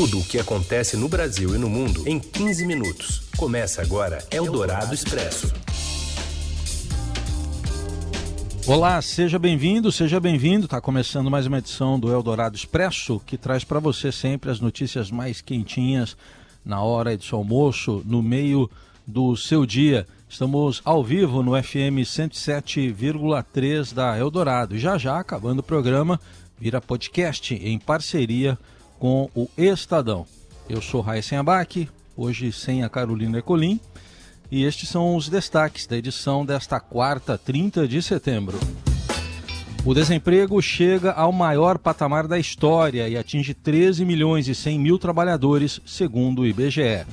Tudo o que acontece no Brasil e no mundo em 15 minutos. Começa agora Eldorado Expresso. Olá, seja bem-vindo, seja bem-vindo. Está começando mais uma edição do Eldorado Expresso, que traz para você sempre as notícias mais quentinhas na hora do seu almoço, no meio do seu dia. Estamos ao vivo no FM 107,3 da Eldorado. E já já, acabando o programa, vira podcast em parceria com o Estadão. Eu sou Raíssen Abac, hoje sem a Carolina Ecolim, e estes são os destaques da edição desta quarta, 30 de setembro. O desemprego chega ao maior patamar da história e atinge 13 milhões e 100 mil trabalhadores, segundo o IBGE.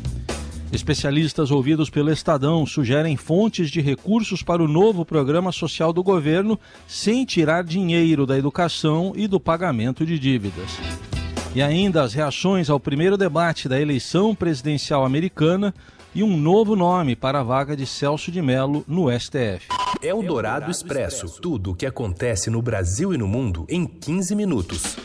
Especialistas ouvidos pelo Estadão sugerem fontes de recursos para o novo programa social do governo sem tirar dinheiro da educação e do pagamento de dívidas. E ainda as reações ao primeiro debate da eleição presidencial americana e um novo nome para a vaga de Celso de Mello no STF. É o Dourado Expresso. Tudo o que acontece no Brasil e no mundo em 15 minutos.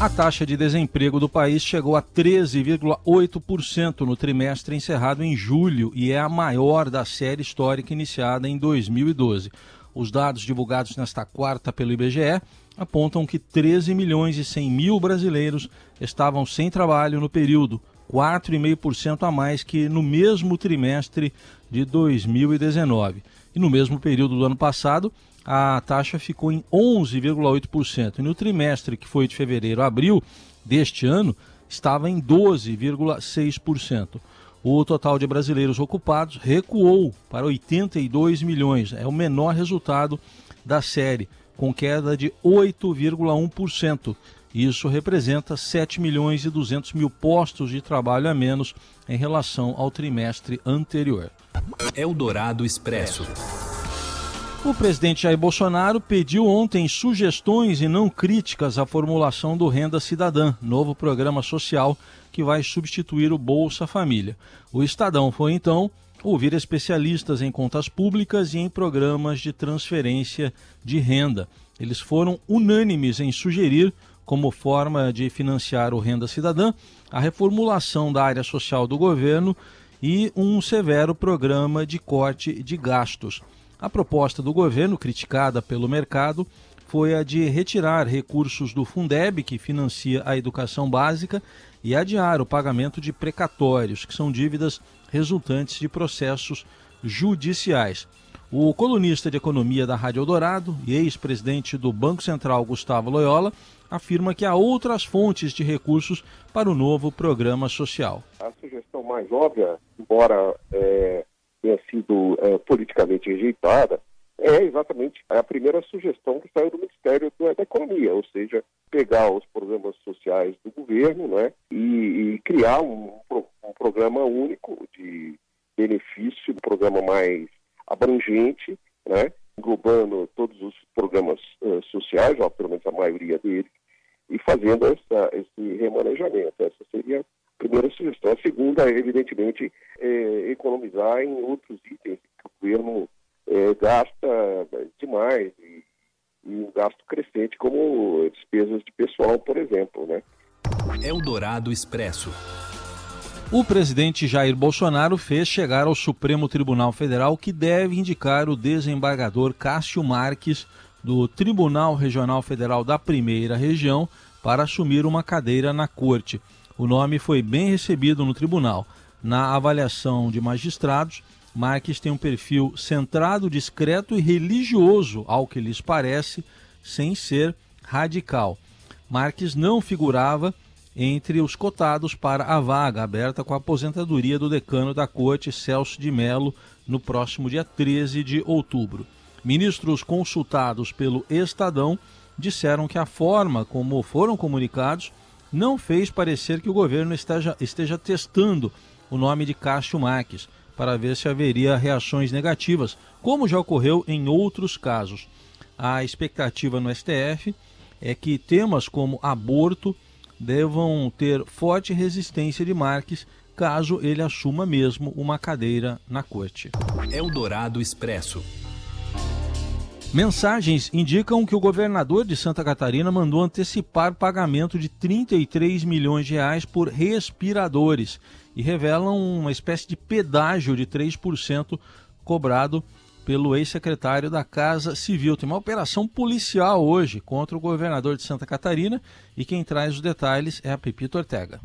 A taxa de desemprego do país chegou a 13,8% no trimestre encerrado em julho e é a maior da série histórica iniciada em 2012. Os dados divulgados nesta quarta pelo IBGE apontam que 13 milhões e 100 mil brasileiros estavam sem trabalho no período, 4,5% a mais que no mesmo trimestre de 2019. E no mesmo período do ano passado, a taxa ficou em 11,8%. E no trimestre que foi de fevereiro a abril deste ano, estava em 12,6%. O total de brasileiros ocupados recuou para 82 milhões, é o menor resultado da série, com queda de 8,1%. Isso representa 7 milhões e 200 mil postos de trabalho a menos em relação ao trimestre anterior. Eldorado Expresso. O presidente Jair Bolsonaro pediu ontem sugestões e não críticas à formulação do Renda Cidadã, novo programa social que vai substituir o Bolsa Família. O Estadão foi então ouvir especialistas em contas públicas e em programas de transferência de renda. Eles foram unânimes em sugerir, como forma de financiar o Renda Cidadã, a reformulação da área social do governo e um severo programa de corte de gastos. A proposta do governo, criticada pelo mercado, foi a de retirar recursos do Fundeb, que financia a educação básica, e adiar o pagamento de precatórios, que são dívidas resultantes de processos judiciais. O colunista de economia da Rádio Eldorado e ex-presidente do Banco Central, Gustavo Loyola, afirma que há outras fontes de recursos para o novo programa social. A sugestão mais óbvia, embora é, tenha sido é, politicamente rejeitada, é exatamente a primeira sugestão que saiu do Ministério da Economia, ou seja, pegar os programas sociais do governo né, e, e criar um, um, programa único de benefício, um programa mais abrangente, né, englobando todos os programas uh, sociais, ou pelo menos a maioria deles, e fazendo essa, esse remanejamento. Essa seria a primeira sugestão. A segunda, evidentemente, é economizar em outros itens que o governo é, gasta demais e, e, um gasto crescente, como despesas de pessoal, por exemplo. Né? Eldorado Expresso. O presidente Jair Bolsonaro fez chegar ao Supremo Tribunal Federal que deve indicar o desembargador Cássio Marques do Tribunal Regional Federal da Primeira Região para assumir uma cadeira na corte. O nome foi bem recebido no tribunal. Na avaliação de magistrados, Marques tem um perfil centrado, discreto e religioso, ao que lhes parece, sem ser radical. Marques não figurava entre os cotados para a vaga aberta com a aposentadoria do decano da Corte, Celso de Mello, no próximo dia 13 de outubro. Ministros consultados pelo Estadão disseram que a forma como foram comunicados não fez parecer que o governo esteja, esteja testando o nome de Cássio Marques para ver se haveria reações negativas, como já ocorreu em outros casos. A expectativa no STF é que temas como aborto devam ter forte resistência de Marques caso ele assuma mesmo uma cadeira na corte. Eldorado Expresso. Mensagens indicam que o governador de Santa Catarina mandou antecipar pagamento de 33 milhões de reais por respiradores e revelam uma espécie de pedágio de 3% cobrado pelo ex-secretário da Casa Civil. Tem uma operação policial hoje contra o governador de Santa Catarina e quem traz os detalhes é a Pepito Ortega.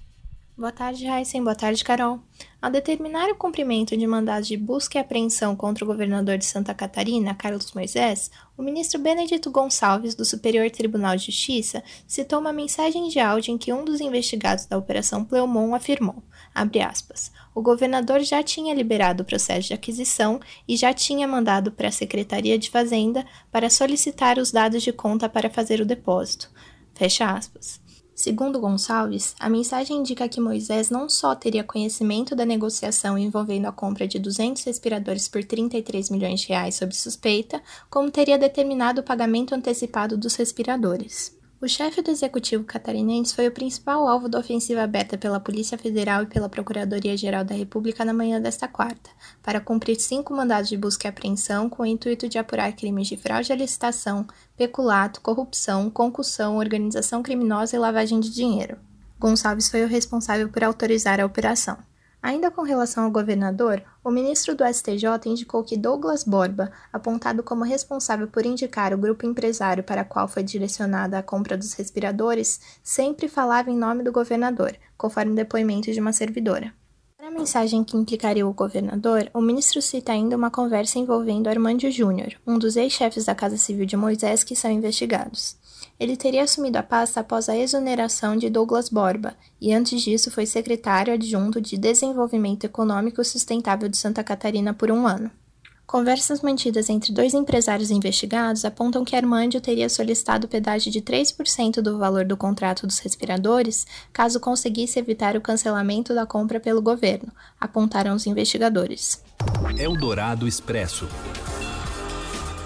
Boa tarde, Heisen. Boa tarde, Carol. Ao determinar o cumprimento de mandados de busca e apreensão contra o governador de Santa Catarina, Carlos Moisés, o ministro Benedito Gonçalves, do Superior Tribunal de Justiça, citou uma mensagem de áudio em que um dos investigados da Operação Pleumon afirmou, aspas, o governador já tinha liberado o processo de aquisição e já tinha mandado para a Secretaria de Fazenda para solicitar os dados de conta para fazer o depósito. Fecha aspas. Segundo Gonçalves, a mensagem indica que Moisés não só teria conhecimento da negociação envolvendo a compra de 200 respiradores por 33 milhões de reais sob suspeita, como teria determinado o pagamento antecipado dos respiradores. O chefe do executivo catarinense foi o principal alvo da ofensiva aberta pela Polícia Federal e pela Procuradoria-Geral da República na manhã desta quarta, para cumprir cinco mandados de busca e apreensão com o intuito de apurar crimes de fraude à licitação, peculato, corrupção, concussão, organização criminosa e lavagem de dinheiro. Gonçalves foi o responsável por autorizar a operação. Ainda com relação ao governador, o ministro do STJ indicou que Douglas Borba, apontado como responsável por indicar o grupo empresário para qual foi direcionada a compra dos respiradores, sempre falava em nome do governador, conforme depoimento de uma servidora. Na mensagem que implicaria o governador, o ministro cita ainda uma conversa envolvendo Armando Júnior, um dos ex-chefes da Casa Civil de Moisés que são investigados. Ele teria assumido a pasta após a exoneração de Douglas Borba e antes disso foi secretário adjunto de Desenvolvimento Econômico Sustentável de Santa Catarina por um ano. Conversas mantidas entre dois empresários investigados apontam que Armandio teria solicitado pedágio de 3% do valor do contrato dos respiradores caso conseguisse evitar o cancelamento da compra pelo governo, apontaram os investigadores. Eldorado Expresso.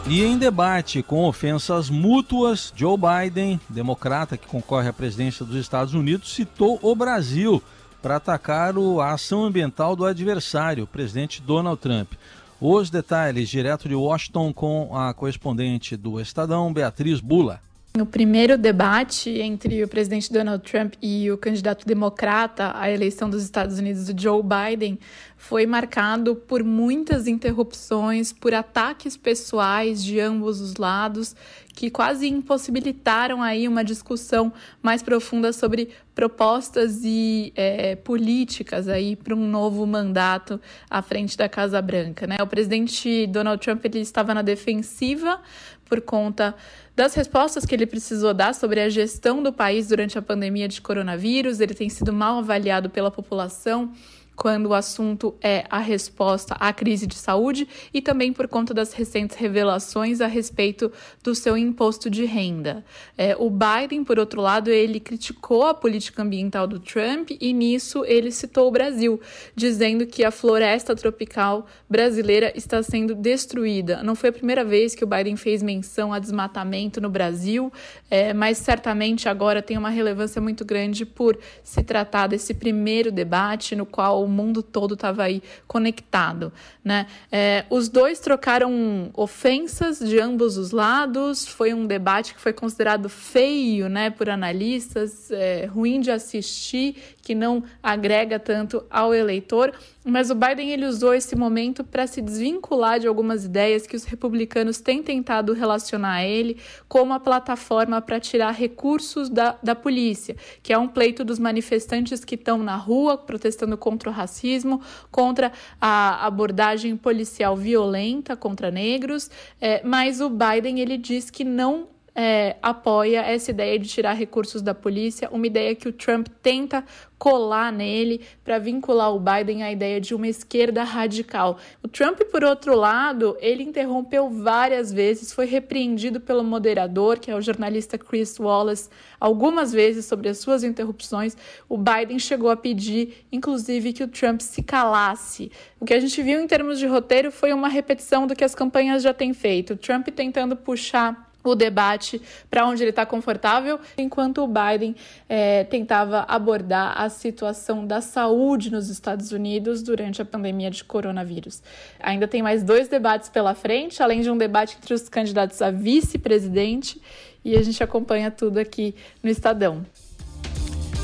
E em debate com ofensas mútuas, Joe Biden, democrata que concorre à presidência dos Estados Unidos, citou o Brasil para atacar a ação ambiental do adversário, o presidente Donald Trump. Os detalhes direto de Washington com a correspondente do Estadão, Beatriz Bula. O primeiro debate entre o presidente Donald Trump e o candidato democrata à eleição dos Estados Unidos, Joe Biden, foi marcado por muitas interrupções, por ataques pessoais de ambos os lados, que quase impossibilitaram aí uma discussão mais profunda sobre propostas e é, políticas aí para um novo mandato à frente da Casa Branca. Né? O presidente Donald Trump ele estava na defensiva por conta das respostas que ele precisou dar sobre a gestão do país durante a pandemia de coronavírus. Ele tem sido mal avaliado pela população quando o assunto é a resposta à crise de saúde e também por conta das recentes revelações a respeito do seu imposto de renda. É, o Biden, por outro lado, ele criticou a política ambiental do Trump e nisso ele citou o Brasil, dizendo que a floresta tropical brasileira está sendo destruída. Não foi a primeira vez que o Biden fez menção a desmatamento no Brasil, é, mas certamente agora tem uma relevância muito grande por se tratar desse primeiro debate no qual o mundo todo estava aí conectado, né? É, os dois trocaram ofensas de ambos os lados, foi um debate que foi considerado feio, né, por analistas, é, ruim de assistir, que não agrega tanto ao eleitor, mas o Biden ele usou esse momento para se desvincular de algumas ideias que os republicanos têm tentado relacionar a ele como a plataforma para tirar recursos da, da polícia, que é um pleito dos manifestantes que estão na rua protestando contra o racismo, contra a abordagem policial violenta contra negros, é, mas o Biden ele diz que não é, apoia essa ideia de tirar recursos da polícia, uma ideia que o Trump tenta colar nele para vincular o Biden à ideia de uma esquerda radical. O Trump, por outro lado, ele interrompeu várias vezes, foi repreendido pelo moderador, que é o jornalista Chris Wallace, algumas vezes sobre as suas interrupções. O Biden chegou a pedir, inclusive, que o Trump se calasse. O que a gente viu em termos de roteiro foi uma repetição do que as campanhas já têm feito. O Trump tentando puxar o debate para onde ele está confortável, enquanto o Biden é, tentava abordar a situação da saúde nos Estados Unidos durante a pandemia de coronavírus. Ainda tem mais dois debates pela frente, além de um debate entre os candidatos a vice-presidente, e a gente acompanha tudo aqui no Estadão.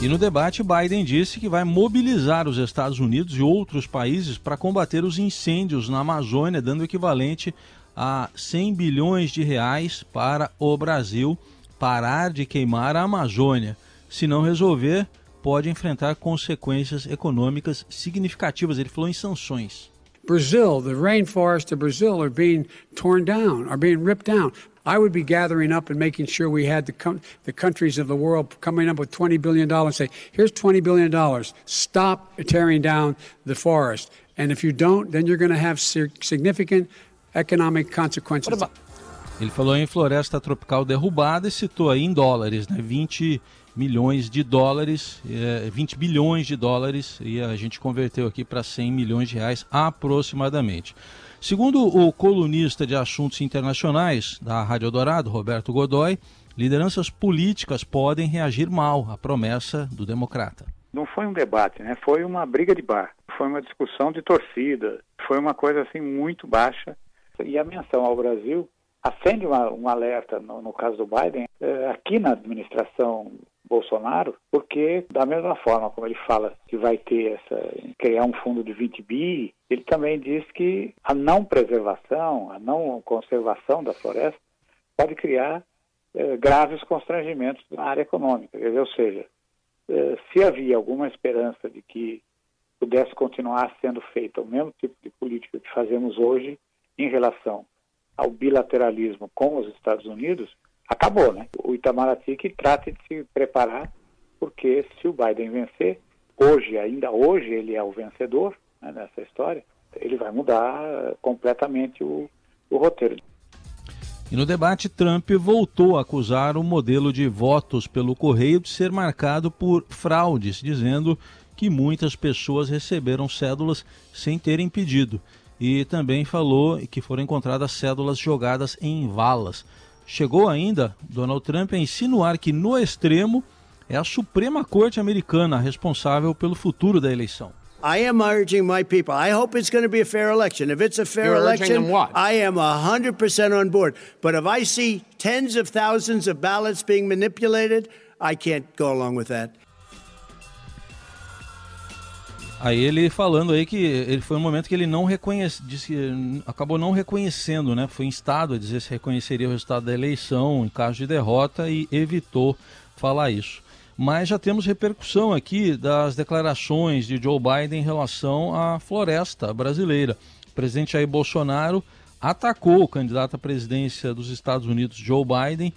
E no debate, Biden disse que vai mobilizar os Estados Unidos e outros países para combater os incêndios na Amazônia, dando equivalente a 100 bilhões de reais para o Brasil parar de queimar a Amazônia. Se não resolver, pode enfrentar consequências econômicas significativas. Ele falou em sanções. Brazil, the rainforests of Brazil are being torn down, are being ripped down. I would be gathering up and making sure we had the, the countries of the world coming up with $20 billion and say, here's $20 billion, stop tearing down the forest. And if you don't, then you're going to have significant economic consequences. Ele falou em floresta tropical derrubada e citou aí em dólares, né? 20 milhões de dólares, é, 20 bilhões de dólares, e a gente converteu aqui para 100 milhões de reais aproximadamente. Segundo o colunista de assuntos internacionais da Rádio Dourado, Roberto Godoy, lideranças políticas podem reagir mal à promessa do democrata. Não foi um debate, né? Foi uma briga de bar, foi uma discussão de torcida, foi uma coisa assim muito baixa e a menção ao Brasil acende uma, um alerta, no, no, caso do Biden, é, aqui na administração Bolsonaro, porque da mesma forma como ele fala que vai ter essa criar um fundo de 20 bi, ele também diz que a não preservação, a não conservação da floresta pode criar é, graves constrangimentos na área econômica. Ou seja, é, se havia alguma esperança de que pudesse continuar sendo feita o mesmo tipo de política que fazemos hoje, em relação ao bilateralismo com os Estados Unidos, acabou, né? O Itamaraty que trate de se preparar, porque se o Biden vencer, hoje, ainda hoje, ele é o vencedor né, nessa história, ele vai mudar completamente o, o roteiro. E no debate, Trump voltou a acusar o modelo de votos pelo correio de ser marcado por fraudes, dizendo que muitas pessoas receberam cédulas sem terem pedido e também falou que foram encontradas cédulas jogadas em valas. Chegou ainda Donald Trump a insinuar que, no extremo, é a Suprema Corte Americana responsável pelo futuro da eleição. I am urging my people. I hope it's going to be a fair election. If it's a fair You're election, I am 100% on board. But if I see tens of thousands of ballots being manipulated, I can't go along with that. Aí ele falando aí que ele foi um momento que ele não reconhece, disse, acabou não reconhecendo, né? Foi instado a dizer se reconheceria o resultado da eleição em caso de derrota e evitou falar isso. Mas já temos repercussão aqui das declarações de Joe Biden em relação à floresta brasileira. O presidente Jair Bolsonaro atacou o candidato à presidência dos Estados Unidos, Joe Biden,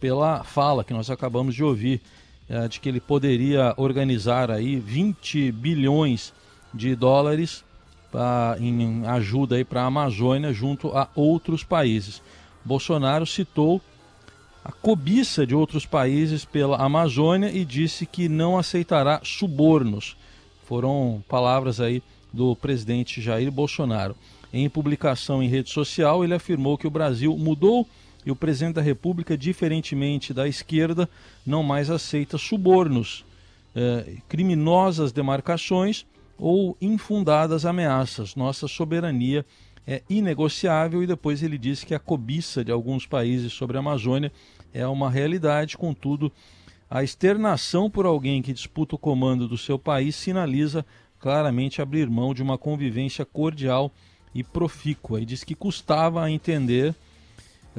pela fala que nós acabamos de ouvir é, de que ele poderia organizar aí 20 bilhões de dólares pra, em ajuda aí para a Amazônia junto a outros países. Bolsonaro citou a cobiça de outros países pela Amazônia e disse que não aceitará subornos. Foram palavras aí do presidente Jair Bolsonaro. Em publicação em rede social, ele afirmou que o Brasil mudou e o presidente da República, diferentemente da esquerda, não mais aceita subornos, eh, criminosas demarcações ou infundadas ameaças. Nossa soberania é inegociável e depois ele disse que a cobiça de alguns países sobre a Amazônia é uma realidade, contudo, a externação por alguém que disputa o comando do seu país sinaliza claramente abrir mão de uma convivência cordial e profícua e diz que custava a entender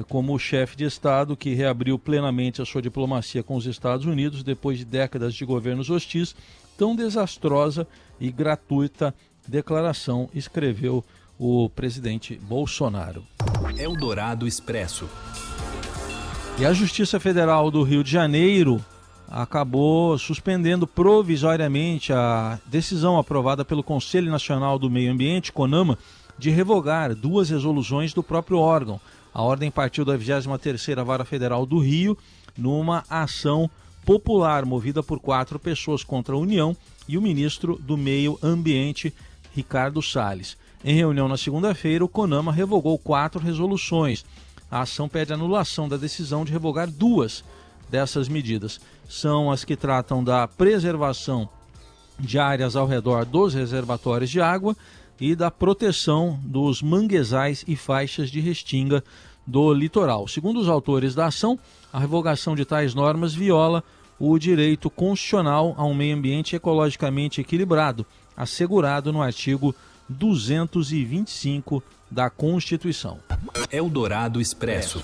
como o chefe de Estado que reabriu plenamente a sua diplomacia com os Estados Unidos depois de décadas de governos hostis, tão desastrosa e gratuita declaração, escreveu o presidente Bolsonaro. Eldorado Expresso. E a Justiça Federal do Rio de Janeiro acabou suspendendo provisoriamente a decisão aprovada pelo Conselho Nacional do Meio Ambiente, CONAMA, de revogar duas resoluções do próprio órgão a ordem partiu da 23ª Vara Federal do Rio numa ação popular movida por quatro pessoas contra a União e o ministro do Meio Ambiente, Ricardo Salles. Em reunião na segunda-feira, o CONAMA revogou quatro resoluções. A ação pede anulação da decisão de revogar duas dessas medidas. São as que tratam da preservação de áreas ao redor dos reservatórios de água e da proteção dos manguezais e faixas de restinga do litoral. Segundo os autores da ação, a revogação de tais normas viola o direito constitucional a um meio ambiente ecologicamente equilibrado, assegurado no artigo 225 da Constituição. Eldorado Expresso.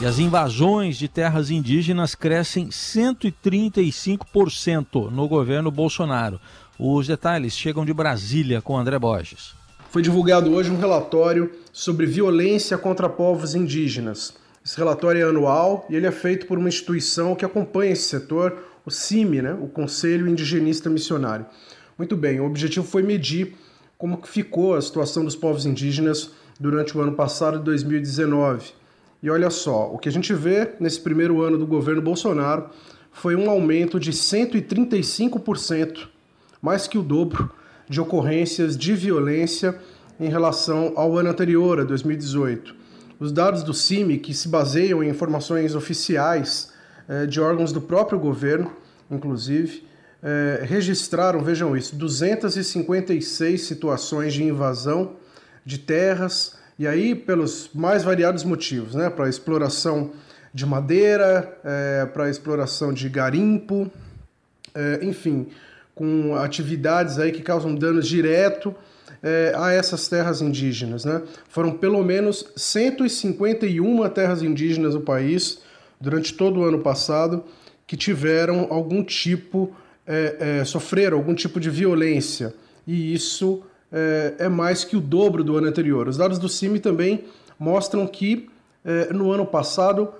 E as invasões de terras indígenas crescem 135% no governo Bolsonaro. Os detalhes chegam de Brasília com André Borges. Foi divulgado hoje um relatório sobre violência contra povos indígenas. Esse relatório é anual e ele é feito por uma instituição que acompanha esse setor, o CIMI, né, o Conselho Indigenista Missionário. Muito bem, o objetivo foi medir como ficou a situação dos povos indígenas durante o ano passado, 2019. E olha só, o que a gente vê nesse primeiro ano do governo Bolsonaro foi um aumento de 135%, mais que o dobro, de ocorrências de violência em relação ao ano anterior, a 2018. Os dados do CIMI, que se baseiam em informações oficiais eh, de órgãos do próprio governo, inclusive, eh, registraram, vejam isso, 256 situações de invasão de terras, e aí pelos mais variados motivos, né? Para exploração de madeira, é, para exploração de garimpo, enfim, com atividades aí que causam danos direto é, a essas terras indígenas, né? Foram pelo menos 151 terras indígenas no país durante todo o ano passado que tiveram algum tipo, é, é, sofreram algum tipo de violência e isso é, mais que o dobro do ano anterior. Os dados do CIMI também mostram que no ano passado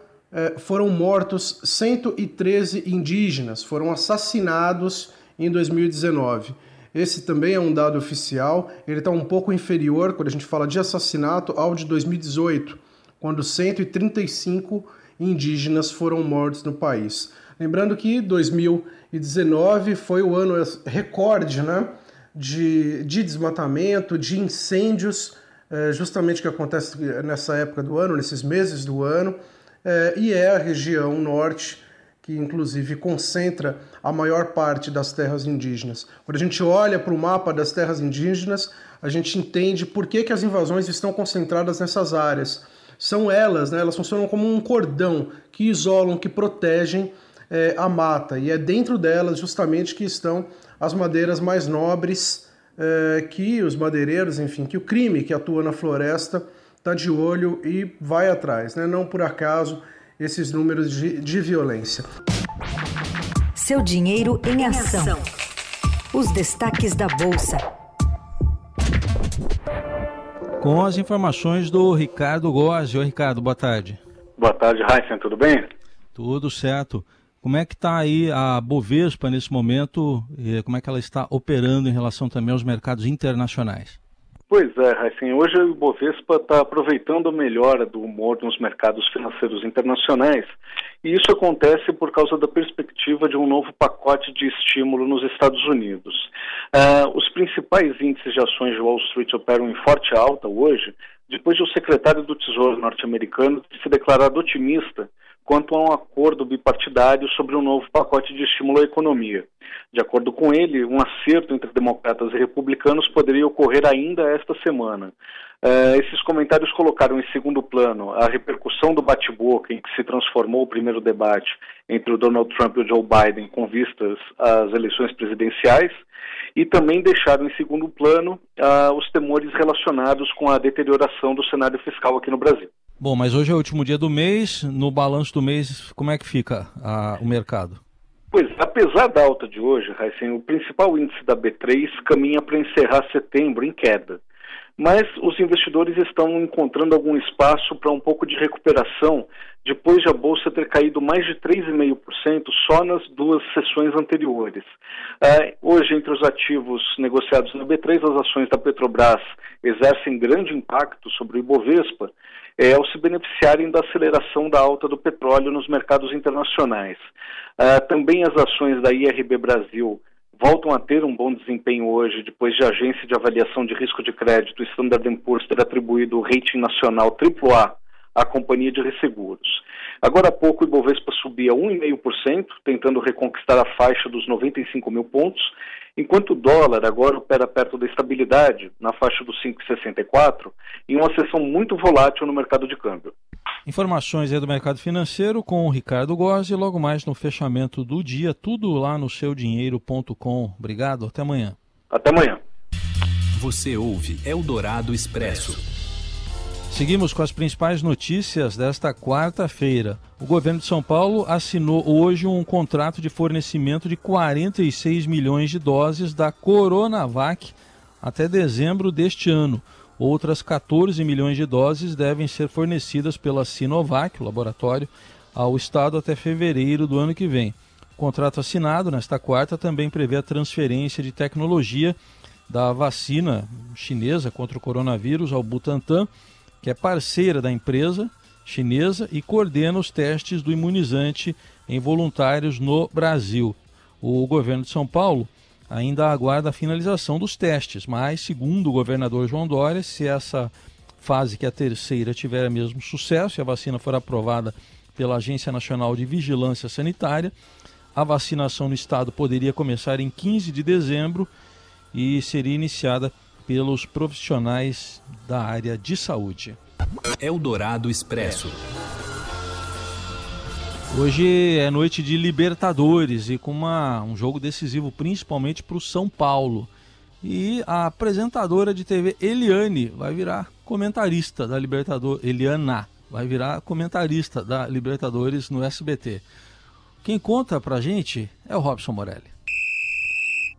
foram mortos 113 indígenas, foram assassinados em 2019. Esse também é um dado oficial, ele está um pouco inferior, quando a gente fala de assassinato, ao de 2018, quando 135 indígenas foram mortos no país. Lembrando que 2019 foi o ano recorde, né? de, de desmatamento, de incêndios, é, justamente que acontece nessa época do ano, nesses meses do ano, é, e é a região norte que inclusive concentra a maior parte das terras indígenas. Quando a gente olha para o mapa das terras indígenas, a gente entende por que, que as invasões estão concentradas nessas áreas. São elas, né, elas funcionam como um cordão que isolam, que protegem é, a mata, e é dentro delas justamente que estão as madeiras mais nobres é, que os madeireiros, enfim, que o crime que atua na floresta está de olho e vai atrás, né? não por acaso esses números de, de violência. Seu dinheiro em ação. Os destaques da Bolsa. Com as informações do Ricardo Gozzi. Oi, Ricardo, boa tarde. Boa tarde, Raíssa, tudo bem? Tudo certo. Como é que está aí a Bovespa nesse momento? E como é que ela está operando em relação também aos mercados internacionais? Pois é, assim, hoje o Bovespa está aproveitando a melhora do humor nos mercados financeiros internacionais e isso acontece por causa da perspectiva de um novo pacote de estímulo nos Estados Unidos. Uh, os principais índices de ações de Wall Street operam em forte alta hoje, depois de o secretário do Tesouro norte-americano se declarado otimista quanto a um acordo bipartidário sobre um novo pacote de estímulo à economia. De acordo com ele, um acerto entre democratas e republicanos poderia ocorrer ainda esta semana. Uh, esses comentários colocaram em segundo plano a repercussão do bate-boca em que se transformou o primeiro debate entre o Donald Trump e o Joe Biden com vistas às eleições presidenciais e também deixaram em segundo plano uh, os temores relacionados com a deterioração do cenário fiscal aqui no Brasil. Bom, mas hoje é o último dia do mês. No balanço do mês, como é que fica a, o mercado? Pois, apesar da alta de hoje, Heisen, o principal índice da B3 caminha para encerrar setembro em queda. Mas os investidores estão encontrando algum espaço para um pouco de recuperação depois de a bolsa ter caído mais de 3,5% só nas duas sessões anteriores. Uh, hoje, entre os ativos negociados na B3, as ações da Petrobras exercem grande impacto sobre o Ibovespa, é, ao se beneficiarem da aceleração da alta do petróleo nos mercados internacionais. Uh, também as ações da IRB Brasil voltam a ter um bom desempenho hoje, depois de a agência de avaliação de risco de crédito Standard Poor's ter atribuído o rating nacional AAA à companhia de resseguros. Agora há pouco o Ibovespa subia 1,5%, tentando reconquistar a faixa dos 95 mil pontos, enquanto o dólar agora opera perto da estabilidade, na faixa dos 5,64, em uma sessão muito volátil no mercado de câmbio. Informações aí do mercado financeiro com o Ricardo Gozzi, logo mais no fechamento do dia, tudo lá no seudinheiro.com. Obrigado, até amanhã. Até amanhã. Você ouve Eldorado Expresso. Seguimos com as principais notícias desta quarta-feira. O governo de São Paulo assinou hoje um contrato de fornecimento de 46 milhões de doses da Coronavac até dezembro deste ano. Outras 14 milhões de doses devem ser fornecidas pela Sinovac, o laboratório, ao Estado até fevereiro do ano que vem. O contrato assinado nesta quarta também prevê a transferência de tecnologia da vacina chinesa contra o coronavírus ao Butantan que é parceira da empresa chinesa e coordena os testes do imunizante em voluntários no Brasil. O governo de São Paulo ainda aguarda a finalização dos testes, mas, segundo o governador João Dória, se essa fase, que é a terceira, tiver mesmo sucesso e a vacina for aprovada pela Agência Nacional de Vigilância Sanitária, a vacinação no estado poderia começar em 15 de dezembro e seria iniciada pelos profissionais da área de saúde. Eldorado Expresso. Hoje é noite de Libertadores e com uma, um jogo decisivo principalmente para o São Paulo. E a apresentadora de TV Eliane vai virar comentarista da Libertadores. Eliana vai virar comentarista da Libertadores no SBT. Quem conta pra gente é o Robson Morelli.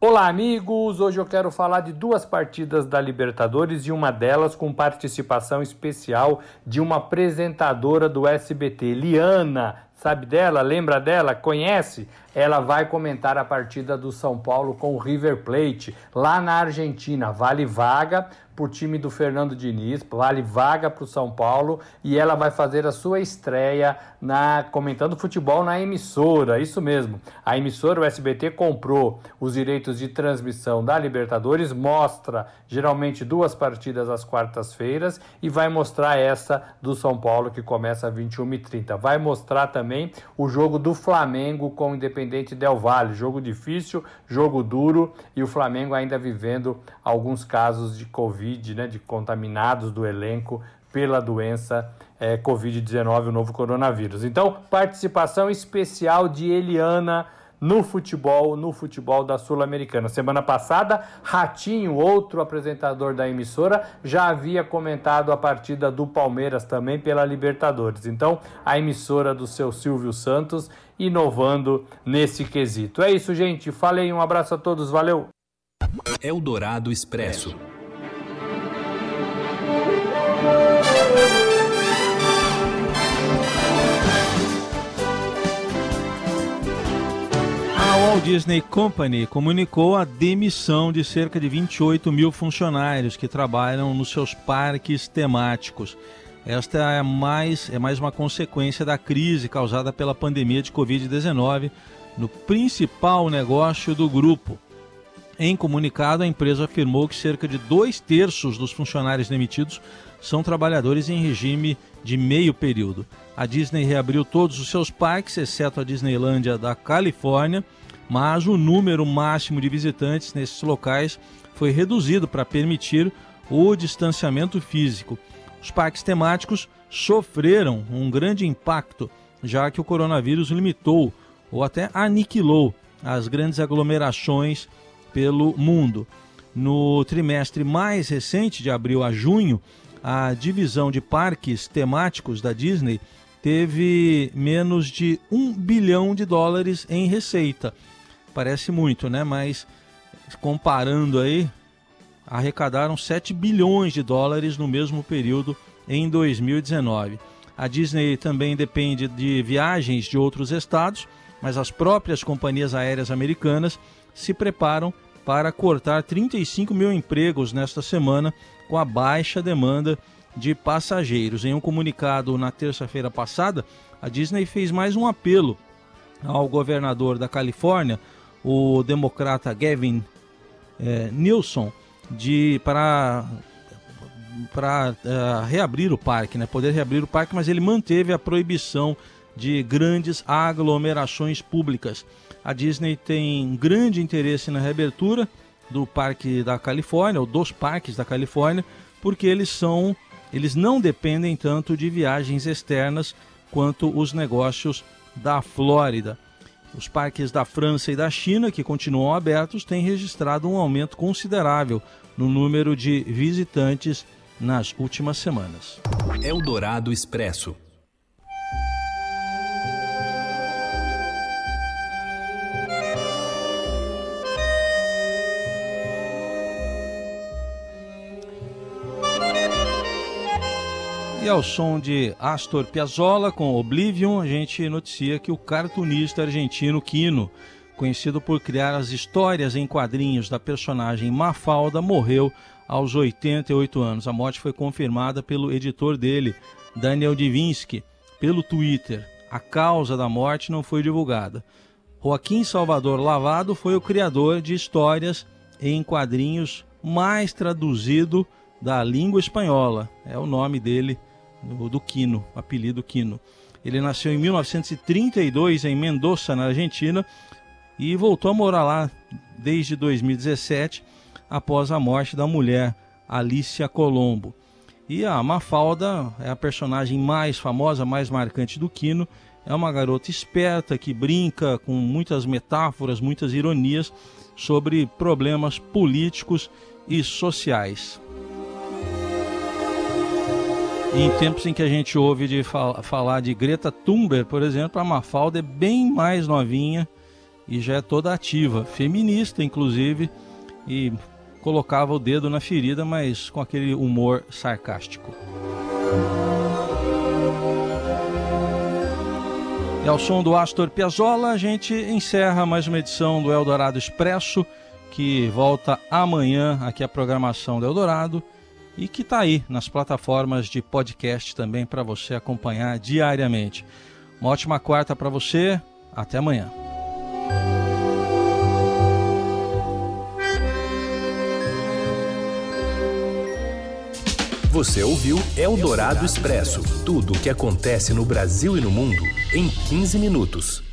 Olá, amigos! Hoje eu quero falar de duas partidas da Libertadores e uma delas com participação especial de uma apresentadora do SBT, Liana. Sabe dela? Lembra dela? Conhece? Ela vai comentar a partida do São Paulo com o River Plate lá na Argentina. Vale vaga para o time do Fernando Diniz, vale vaga para o São Paulo e ela vai fazer a sua estreia na comentando futebol na emissora. Isso mesmo. A emissora, o SBT, comprou os direitos de transmissão da Libertadores, mostra geralmente duas partidas às quartas-feiras e vai mostrar essa do São Paulo que começa às 21h30. Vai mostrar também o jogo do Flamengo com o Independente Del Valle. Jogo difícil, jogo duro e o Flamengo ainda vivendo alguns casos de Covid Covid, né, de contaminados do elenco pela doença é, Covid-19, o novo coronavírus. Então, participação especial de Eliana no futebol, no futebol da Sul-Americana. Semana passada, Ratinho, outro apresentador da emissora, já havia comentado a partida do Palmeiras também pela Libertadores. Então, a emissora do seu Silvio Santos inovando nesse quesito. É isso, gente. Falei, um abraço a todos, valeu. Eldorado Expresso. A Walt Disney Company comunicou a demissão de cerca de 28 mil funcionários que trabalham nos seus parques temáticos. Esta é mais, é mais uma consequência da crise causada pela pandemia de Covid-19 no principal negócio do grupo. Em comunicado, a empresa afirmou que cerca de dois terços dos funcionários demitidos são trabalhadores em regime de meio período. A Disney reabriu todos os seus parques, exceto a Disneylândia da Califórnia, mas o número máximo de visitantes nesses locais foi reduzido para permitir o distanciamento físico. Os parques temáticos sofreram um grande impacto, já que o coronavírus limitou ou até aniquilou as grandes aglomerações pelo mundo. No trimestre mais recente, de abril a junho, a divisão de parques temáticos da Disney teve menos de um bilhão de dólares em receita. Parece muito, né? Mas comparando aí, arrecadaram 7 bilhões de dólares no mesmo período em 2019. A Disney também depende de viagens de outros estados, mas as próprias companhias aéreas americanas se preparam para cortar 35 mil empregos nesta semana com a baixa demanda de passageiros. Em um comunicado na terça-feira passada, a Disney fez mais um apelo ao governador da Califórnia, o democrata Gavin é, de, para para eh, reabrir o parque, né? Poder reabrir o parque, mas ele manteve a proibição de grandes aglomerações públicas. A Disney tem grande interesse na reabertura do Parque da Califórnia, ou dos parques da Califórnia, porque eles são, eles não dependem tanto de viagens externas quanto os negócios da Flórida. Os parques da França e da China, que continuam abertos, têm registrado um aumento considerável no número de visitantes nas últimas semanas. Eldorado Expresso. E ao som de Astor Piazzolla com Oblivion, a gente noticia que o cartunista argentino Quino, conhecido por criar as histórias em quadrinhos da personagem Mafalda, morreu aos 88 anos. A morte foi confirmada pelo editor dele, Daniel Divinsky, pelo Twitter. A causa da morte não foi divulgada. Joaquim Salvador Lavado foi o criador de histórias em quadrinhos mais traduzido da língua espanhola. É o nome dele do, do Quino, apelido Quino. Ele nasceu em 1932 em Mendoza, na Argentina, e voltou a morar lá desde 2017, após a morte da mulher Alicia Colombo. E a Mafalda é a personagem mais famosa, mais marcante do Quino. É uma garota esperta que brinca com muitas metáforas, muitas ironias sobre problemas políticos e sociais. Em tempos em que a gente ouve de fal falar de Greta Thunberg, por exemplo, a Mafalda é bem mais novinha e já é toda ativa, feminista inclusive, e colocava o dedo na ferida, mas com aquele humor sarcástico. E ao som do Astor Piazzolla, a gente encerra mais uma edição do Eldorado Expresso, que volta amanhã aqui a programação do Eldorado e que está aí nas plataformas de podcast também para você acompanhar diariamente. Uma ótima quarta para você, até amanhã. Você ouviu Eldorado Expresso tudo o que acontece no Brasil e no mundo em 15 minutos.